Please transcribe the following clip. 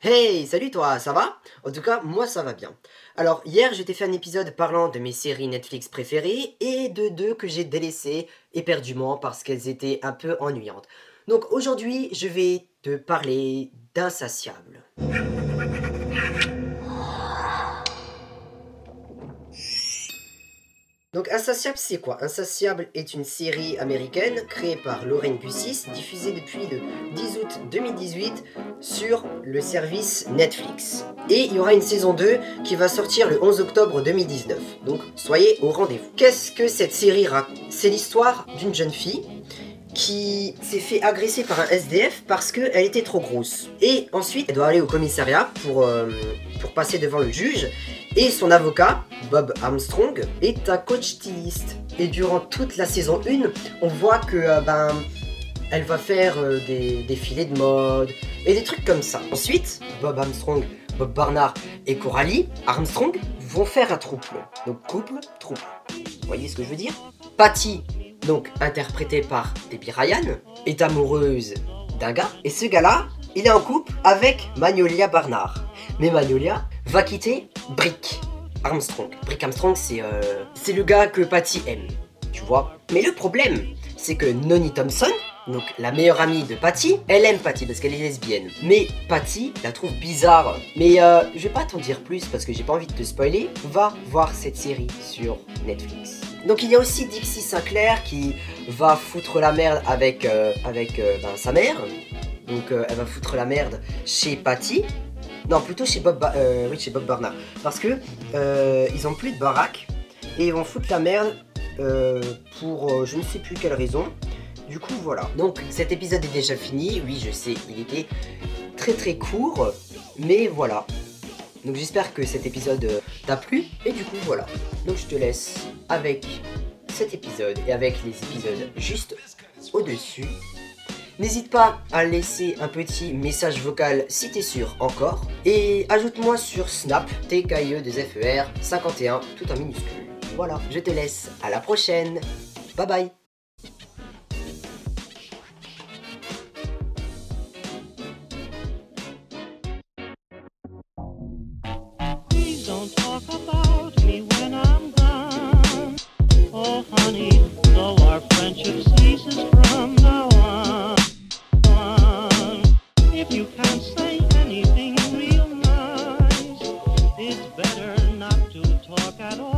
Hey, salut toi, ça va? En tout cas, moi ça va bien. Alors, hier, j'ai fait un épisode parlant de mes séries Netflix préférées et de deux que j'ai délaissées éperdument parce qu'elles étaient un peu ennuyantes. Donc aujourd'hui, je vais te parler d'Insatiable. Donc Insatiable, c'est quoi? Insatiable est une série américaine créée par Lorraine Gussis, diffusée depuis le 10 août 2018 sur le service Netflix. Et il y aura une saison 2 qui va sortir le 11 octobre 2019. Donc soyez au rendez-vous. Qu'est-ce que cette série raconte? C'est l'histoire d'une jeune fille qui s'est fait agresser par un SDF parce qu'elle était trop grosse. Et ensuite, elle doit aller au commissariat pour, euh, pour passer devant le juge. Et son avocat, Bob Armstrong, est un coach styliste. Et durant toute la saison 1, on voit que euh, ben, elle va faire euh, des défilés de mode et des trucs comme ça. Ensuite, Bob Armstrong, Bob Barnard et Coralie Armstrong vont faire un trouble. Donc couple, trouble. Vous voyez ce que je veux dire? Patty, donc interprétée par Debbie Ryan, est amoureuse d'un gars. Et ce gars-là, il est en couple avec Magnolia Barnard. Mais Magnolia va quitter Brick Armstrong. Brick Armstrong, c'est euh, c'est le gars que Patty aime, tu vois. Mais le problème, c'est que Noni Thompson, donc la meilleure amie de Patty, elle aime Patty parce qu'elle est lesbienne. Mais Patty la trouve bizarre. Mais euh, je vais pas t'en dire plus parce que j'ai pas envie de te spoiler. Va voir cette série sur Netflix. Donc il y a aussi Dixie Sinclair qui va foutre la merde avec, euh, avec euh, ben, sa mère. Donc euh, elle va foutre la merde chez Patty. Non, plutôt chez Bob, oui, chez Bob Barnard. Parce que ils ont plus de baraque et ils vont foutre la merde pour je ne sais plus quelle raison. Du coup, voilà. Donc cet épisode est déjà fini. Oui, je sais, il était très très court, mais voilà. Donc j'espère que cet épisode t'a plu et du coup voilà. Donc je te laisse avec cet épisode et avec les épisodes juste au-dessus. N'hésite pas à laisser un petit message vocal si t'es sûr encore. Et ajoute-moi sur Snap, TKIE2FER 51, tout en minuscule. Voilà, je te laisse, à la prochaine. Bye bye about me when I'm talk at all.